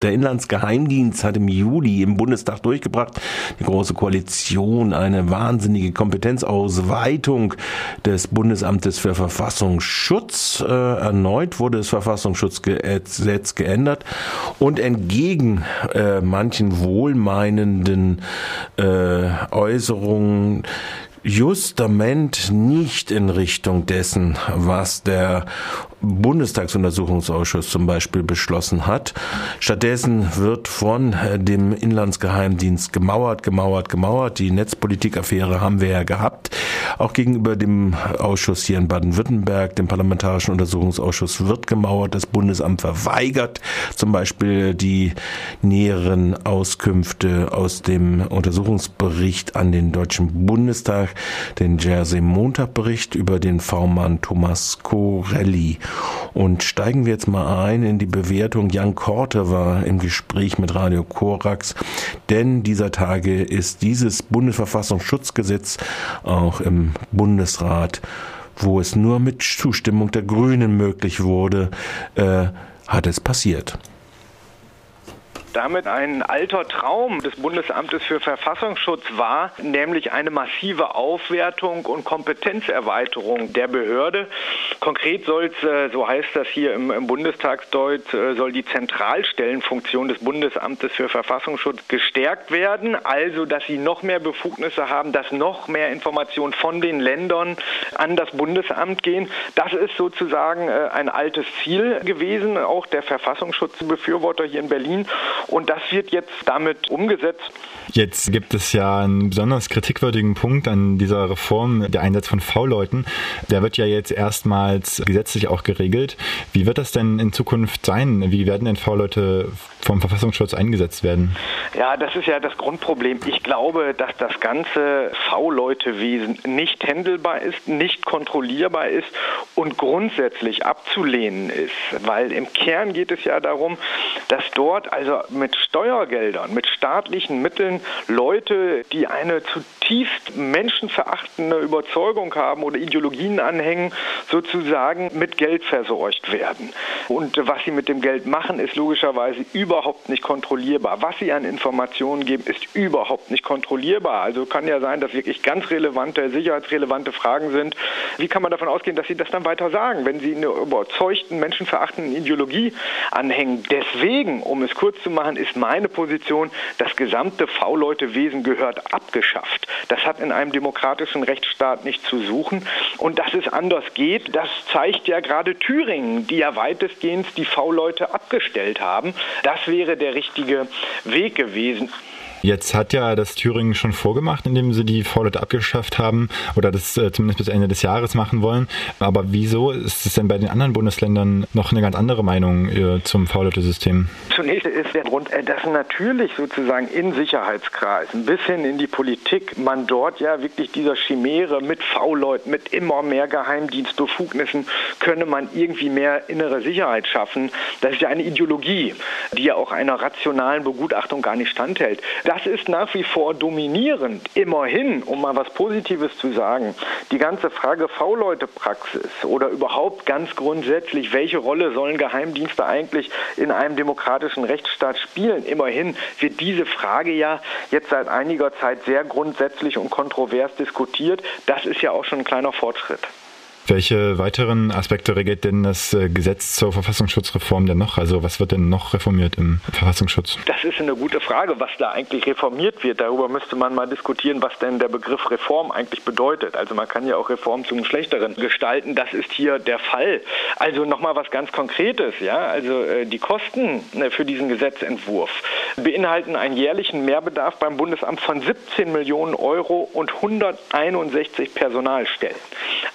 Der Inlandsgeheimdienst hat im Juli im Bundestag durchgebracht, die Große Koalition, eine wahnsinnige Kompetenzausweitung des Bundesamtes für Verfassungsschutz. Äh, erneut wurde das Verfassungsschutzgesetz geändert und entgegen äh, manchen wohlmeinenden äh, Äußerungen justament nicht in Richtung dessen, was der Bundestagsuntersuchungsausschuss zum Beispiel beschlossen hat. Stattdessen wird von äh, dem Inlandsgeheimdienst gemauert, gemauert, gemauert. Die Netzpolitikaffäre haben wir ja gehabt. Auch gegenüber dem Ausschuss hier in Baden-Württemberg, dem Parlamentarischen Untersuchungsausschuss, wird gemauert. Das Bundesamt verweigert zum Beispiel die näheren Auskünfte aus dem Untersuchungsbericht an den Deutschen Bundestag, den Jersey Montag Bericht über den V-Mann Thomas Corelli. Und steigen wir jetzt mal ein in die Bewertung. Jan Korte war im Gespräch mit Radio Korax, denn dieser Tage ist dieses Bundesverfassungsschutzgesetz auch im Bundesrat, wo es nur mit Zustimmung der Grünen möglich wurde, äh, hat es passiert damit ein alter Traum des Bundesamtes für Verfassungsschutz war, nämlich eine massive Aufwertung und Kompetenzerweiterung der Behörde. Konkret soll es, äh, so heißt das hier im, im Bundestagsdeutsch, äh, soll die Zentralstellenfunktion des Bundesamtes für Verfassungsschutz gestärkt werden, also dass sie noch mehr Befugnisse haben, dass noch mehr Informationen von den Ländern an das Bundesamt gehen. Das ist sozusagen äh, ein altes Ziel gewesen, auch der Verfassungsschutzbefürworter hier in Berlin. Und das wird jetzt damit umgesetzt. Jetzt gibt es ja einen besonders kritikwürdigen Punkt an dieser Reform, der Einsatz von V-Leuten. Der wird ja jetzt erstmals gesetzlich auch geregelt. Wie wird das denn in Zukunft sein? Wie werden denn V-Leute vom Verfassungsschutz eingesetzt werden? Ja, das ist ja das Grundproblem. Ich glaube, dass das ganze V-Leute-Wesen nicht händelbar ist, nicht kontrollierbar ist und grundsätzlich abzulehnen ist. Weil im Kern geht es ja darum, dass dort also mit Steuergeldern, mit staatlichen Mitteln Leute, die eine zutiefst menschenverachtende Überzeugung haben oder Ideologien anhängen, sozusagen mit Geld versorgt werden. Und was sie mit dem Geld machen, ist logischerweise überhaupt nicht kontrollierbar. Was sie an Informationen geben, ist überhaupt nicht kontrollierbar. Also kann ja sein, dass wirklich ganz relevante, sicherheitsrelevante Fragen sind. Wie kann man davon ausgehen, dass sie das dann weiter sagen, wenn sie eine überzeugten, menschenverachtenden Ideologie anhängen? Deswegen, um es kurz zu machen, ist meine Position, das gesamte V-Leute-Wesen gehört abgeschafft. Das hat in einem demokratischen Rechtsstaat nichts zu suchen. Und dass es anders geht, das zeigt ja gerade Thüringen, die ja weitestgehend die V-Leute abgestellt haben. Das wäre der richtige Weg gewesen. Jetzt hat ja das Thüringen schon vorgemacht, indem sie die V-Leute abgeschafft haben oder das äh, zumindest bis Ende des Jahres machen wollen. Aber wieso ist es denn bei den anderen Bundesländern noch eine ganz andere Meinung äh, zum V-Leute-System? Zunächst ist der Grund, äh, dass natürlich sozusagen in Sicherheitskreisen bis hin in die Politik man dort ja wirklich dieser Chimäre mit V-Leuten, mit immer mehr Geheimdienstbefugnissen könne man irgendwie mehr innere Sicherheit schaffen. Das ist ja eine Ideologie, die ja auch einer rationalen Begutachtung gar nicht standhält. Das ist nach wie vor dominierend. Immerhin, um mal was Positives zu sagen, die ganze Frage V-Leute-Praxis oder überhaupt ganz grundsätzlich, welche Rolle sollen Geheimdienste eigentlich in einem demokratischen Rechtsstaat spielen? Immerhin wird diese Frage ja jetzt seit einiger Zeit sehr grundsätzlich und kontrovers diskutiert. Das ist ja auch schon ein kleiner Fortschritt. Welche weiteren Aspekte regelt denn das äh, Gesetz zur Verfassungsschutzreform denn noch? Also was wird denn noch reformiert im Verfassungsschutz? Das ist eine gute Frage, was da eigentlich reformiert wird. Darüber müsste man mal diskutieren, was denn der Begriff Reform eigentlich bedeutet. Also man kann ja auch Reform zum Schlechteren gestalten. Das ist hier der Fall. Also nochmal was ganz Konkretes. Ja? Also äh, die Kosten äh, für diesen Gesetzentwurf beinhalten einen jährlichen Mehrbedarf beim Bundesamt von 17 Millionen Euro und 161 Personalstellen.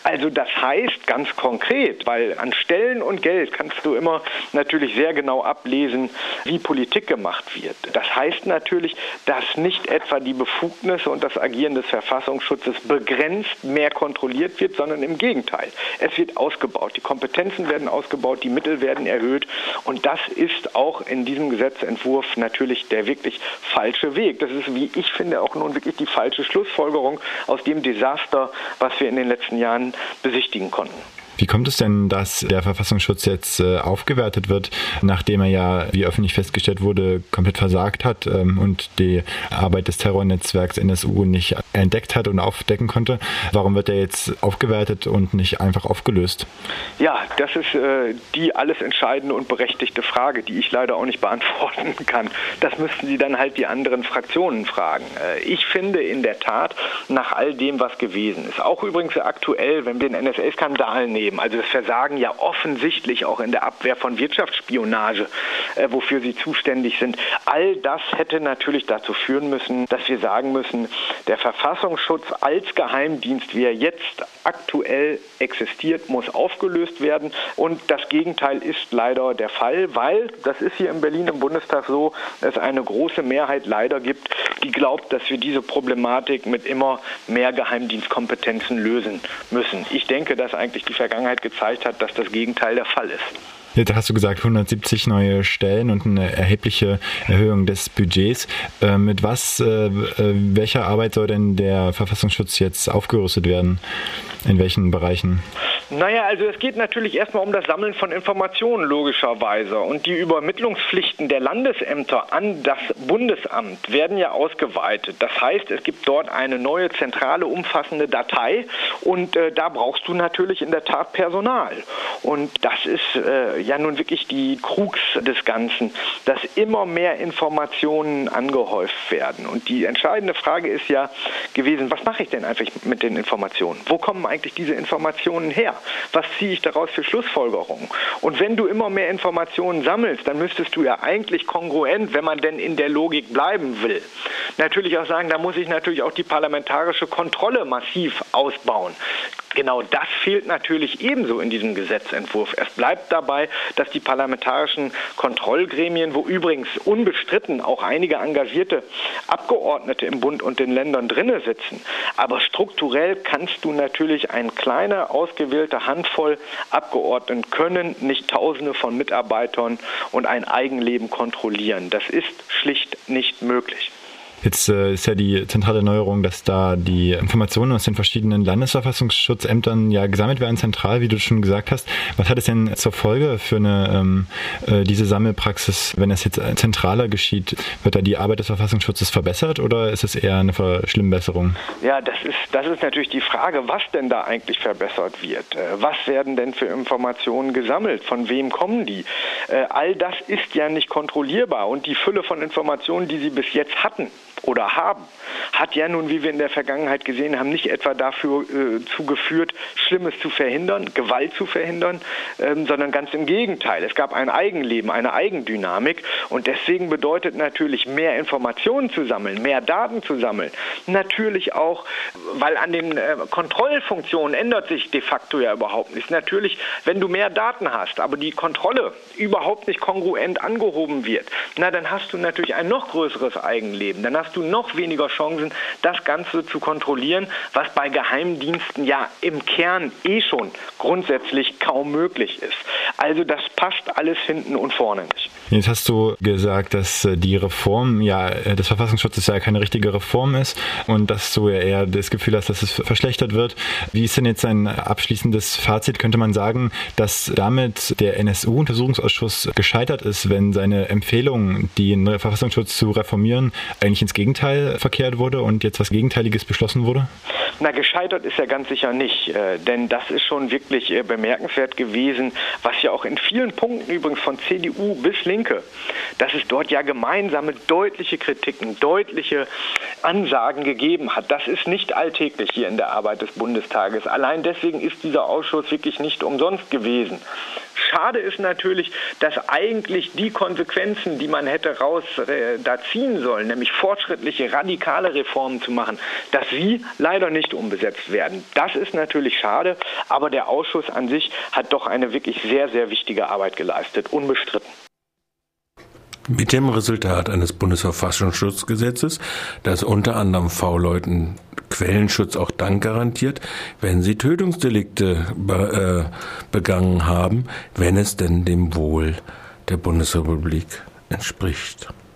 Also das heißt ganz konkret, weil an Stellen und Geld kannst du immer natürlich sehr genau ablesen, wie Politik gemacht wird. Das heißt natürlich, dass nicht etwa die Befugnisse und das Agieren des Verfassungsschutzes begrenzt mehr kontrolliert wird, sondern im Gegenteil. Es wird ausgebaut, die Kompetenzen werden ausgebaut, die Mittel werden erhöht und das ist auch in diesem Gesetzentwurf natürlich der wirklich falsche Weg. Das ist, wie ich finde, auch nun wirklich die falsche Schlussfolgerung aus dem Desaster, was wir in den letzten Jahren besichtigen konnten. Wie kommt es denn, dass der Verfassungsschutz jetzt äh, aufgewertet wird, nachdem er ja, wie öffentlich festgestellt wurde, komplett versagt hat ähm, und die Arbeit des Terrornetzwerks NSU nicht entdeckt hat und aufdecken konnte? Warum wird er jetzt aufgewertet und nicht einfach aufgelöst? Ja, das ist äh, die alles entscheidende und berechtigte Frage, die ich leider auch nicht beantworten kann. Das müssten Sie dann halt die anderen Fraktionen fragen. Äh, ich finde in der Tat, nach all dem, was gewesen ist, auch übrigens aktuell, wenn wir den NSA-Skandal nehmen, nehmen. Also das Versagen ja offensichtlich auch in der Abwehr von Wirtschaftsspionage, äh, wofür sie zuständig sind. All das hätte natürlich dazu führen müssen, dass wir sagen müssen, der Verfassungsschutz als Geheimdienst, wie er jetzt aktuell existiert, muss aufgelöst werden. Und das Gegenteil ist leider der Fall, weil, das ist hier in Berlin im Bundestag so, es eine große Mehrheit leider gibt, die glaubt, dass wir diese Problematik mit immer mehr Geheimdienstkompetenzen lösen müssen. Ich denke, dass eigentlich die Vergangenheit Vergangenheit gezeigt hat, dass das Gegenteil der Fall ist. Jetzt hast du gesagt 170 neue Stellen und eine erhebliche Erhöhung des Budgets. Äh, mit was, äh, äh, welcher Arbeit soll denn der Verfassungsschutz jetzt aufgerüstet werden? In welchen Bereichen? Naja, also es geht natürlich erstmal um das Sammeln von Informationen logischerweise. Und die Übermittlungspflichten der Landesämter an das Bundesamt werden ja ausgeweitet. Das heißt, es gibt dort eine neue zentrale umfassende Datei und äh, da brauchst du natürlich in der Tat Personal. Und das ist äh, ja nun wirklich die Krux des Ganzen, dass immer mehr Informationen angehäuft werden. Und die entscheidende Frage ist ja gewesen, was mache ich denn einfach mit den Informationen? Wo kommen eigentlich diese Informationen her? Was ziehe ich daraus für Schlussfolgerungen? Und wenn du immer mehr Informationen sammelst, dann müsstest du ja eigentlich kongruent, wenn man denn in der Logik bleiben will, natürlich auch sagen, da muss ich natürlich auch die parlamentarische Kontrolle massiv ausbauen. Genau das fehlt natürlich ebenso in diesem Gesetzentwurf. Es bleibt dabei, dass die parlamentarischen Kontrollgremien, wo übrigens unbestritten auch einige engagierte Abgeordnete im Bund und den Ländern drinne sitzen, aber strukturell kannst du natürlich eine kleine ausgewählte Handvoll Abgeordneten können nicht Tausende von Mitarbeitern und ein Eigenleben kontrollieren. Das ist schlicht nicht möglich. Jetzt äh, ist ja die zentrale Neuerung, dass da die Informationen aus den verschiedenen Landesverfassungsschutzämtern ja gesammelt werden, zentral, wie du schon gesagt hast. Was hat es denn zur Folge für eine ähm, äh, diese Sammelpraxis, wenn es jetzt zentraler geschieht? Wird da die Arbeit des Verfassungsschutzes verbessert oder ist es eher eine Verschlimmbesserung? Ja, das ist, das ist natürlich die Frage, was denn da eigentlich verbessert wird. Äh, was werden denn für Informationen gesammelt? Von wem kommen die? Äh, all das ist ja nicht kontrollierbar und die Fülle von Informationen, die sie bis jetzt hatten, oder haben, hat ja nun, wie wir in der Vergangenheit gesehen haben, nicht etwa dafür äh, zugeführt, Schlimmes zu verhindern, Gewalt zu verhindern, ähm, sondern ganz im Gegenteil. Es gab ein Eigenleben, eine Eigendynamik und deswegen bedeutet natürlich mehr Informationen zu sammeln, mehr Daten zu sammeln. Natürlich auch, weil an den äh, Kontrollfunktionen ändert sich de facto ja überhaupt nichts. Natürlich, wenn du mehr Daten hast, aber die Kontrolle überhaupt nicht kongruent angehoben wird, na dann hast du natürlich ein noch größeres Eigenleben. Dann hast hast du noch weniger Chancen, das Ganze zu kontrollieren, was bei Geheimdiensten ja im Kern eh schon grundsätzlich kaum möglich ist. Also das passt alles hinten und vorne nicht. Jetzt hast du gesagt, dass äh, die Reform ja äh, des Verfassungsschutzes ja keine richtige Reform ist und dass du ja eher das Gefühl hast, dass es verschlechtert wird. Wie ist denn jetzt ein abschließendes Fazit? Könnte man sagen, dass damit der NSU-Untersuchungsausschuss gescheitert ist, wenn seine Empfehlung, den Verfassungsschutz zu reformieren, eigentlich ins Gegenteil verkehrt wurde und jetzt was Gegenteiliges beschlossen wurde? Na, gescheitert ist er ganz sicher nicht, äh, denn das ist schon wirklich bemerkenswert gewesen, was ja auch in vielen Punkten übrigens von CDU bis Linke, dass es dort ja gemeinsame deutliche Kritiken, deutliche Ansagen gegeben hat. Das ist nicht alltäglich hier in der Arbeit des Bundestages. Allein deswegen ist dieser Ausschuss wirklich nicht umsonst gewesen. Schade ist natürlich, dass eigentlich die Konsequenzen, die man hätte raus äh, da ziehen sollen, nämlich fortschrittliche, radikale Reformen zu machen, dass sie leider nicht umgesetzt werden. Das ist natürlich schade, aber der Ausschuss an sich hat doch eine wirklich sehr, sehr wichtige Arbeit geleistet, unbestritten. Mit dem Resultat eines Bundesverfassungsschutzgesetzes, das unter anderem V-Leuten Quellenschutz auch dann garantiert, wenn sie Tötungsdelikte be äh, begangen haben, wenn es denn dem Wohl der Bundesrepublik entspricht.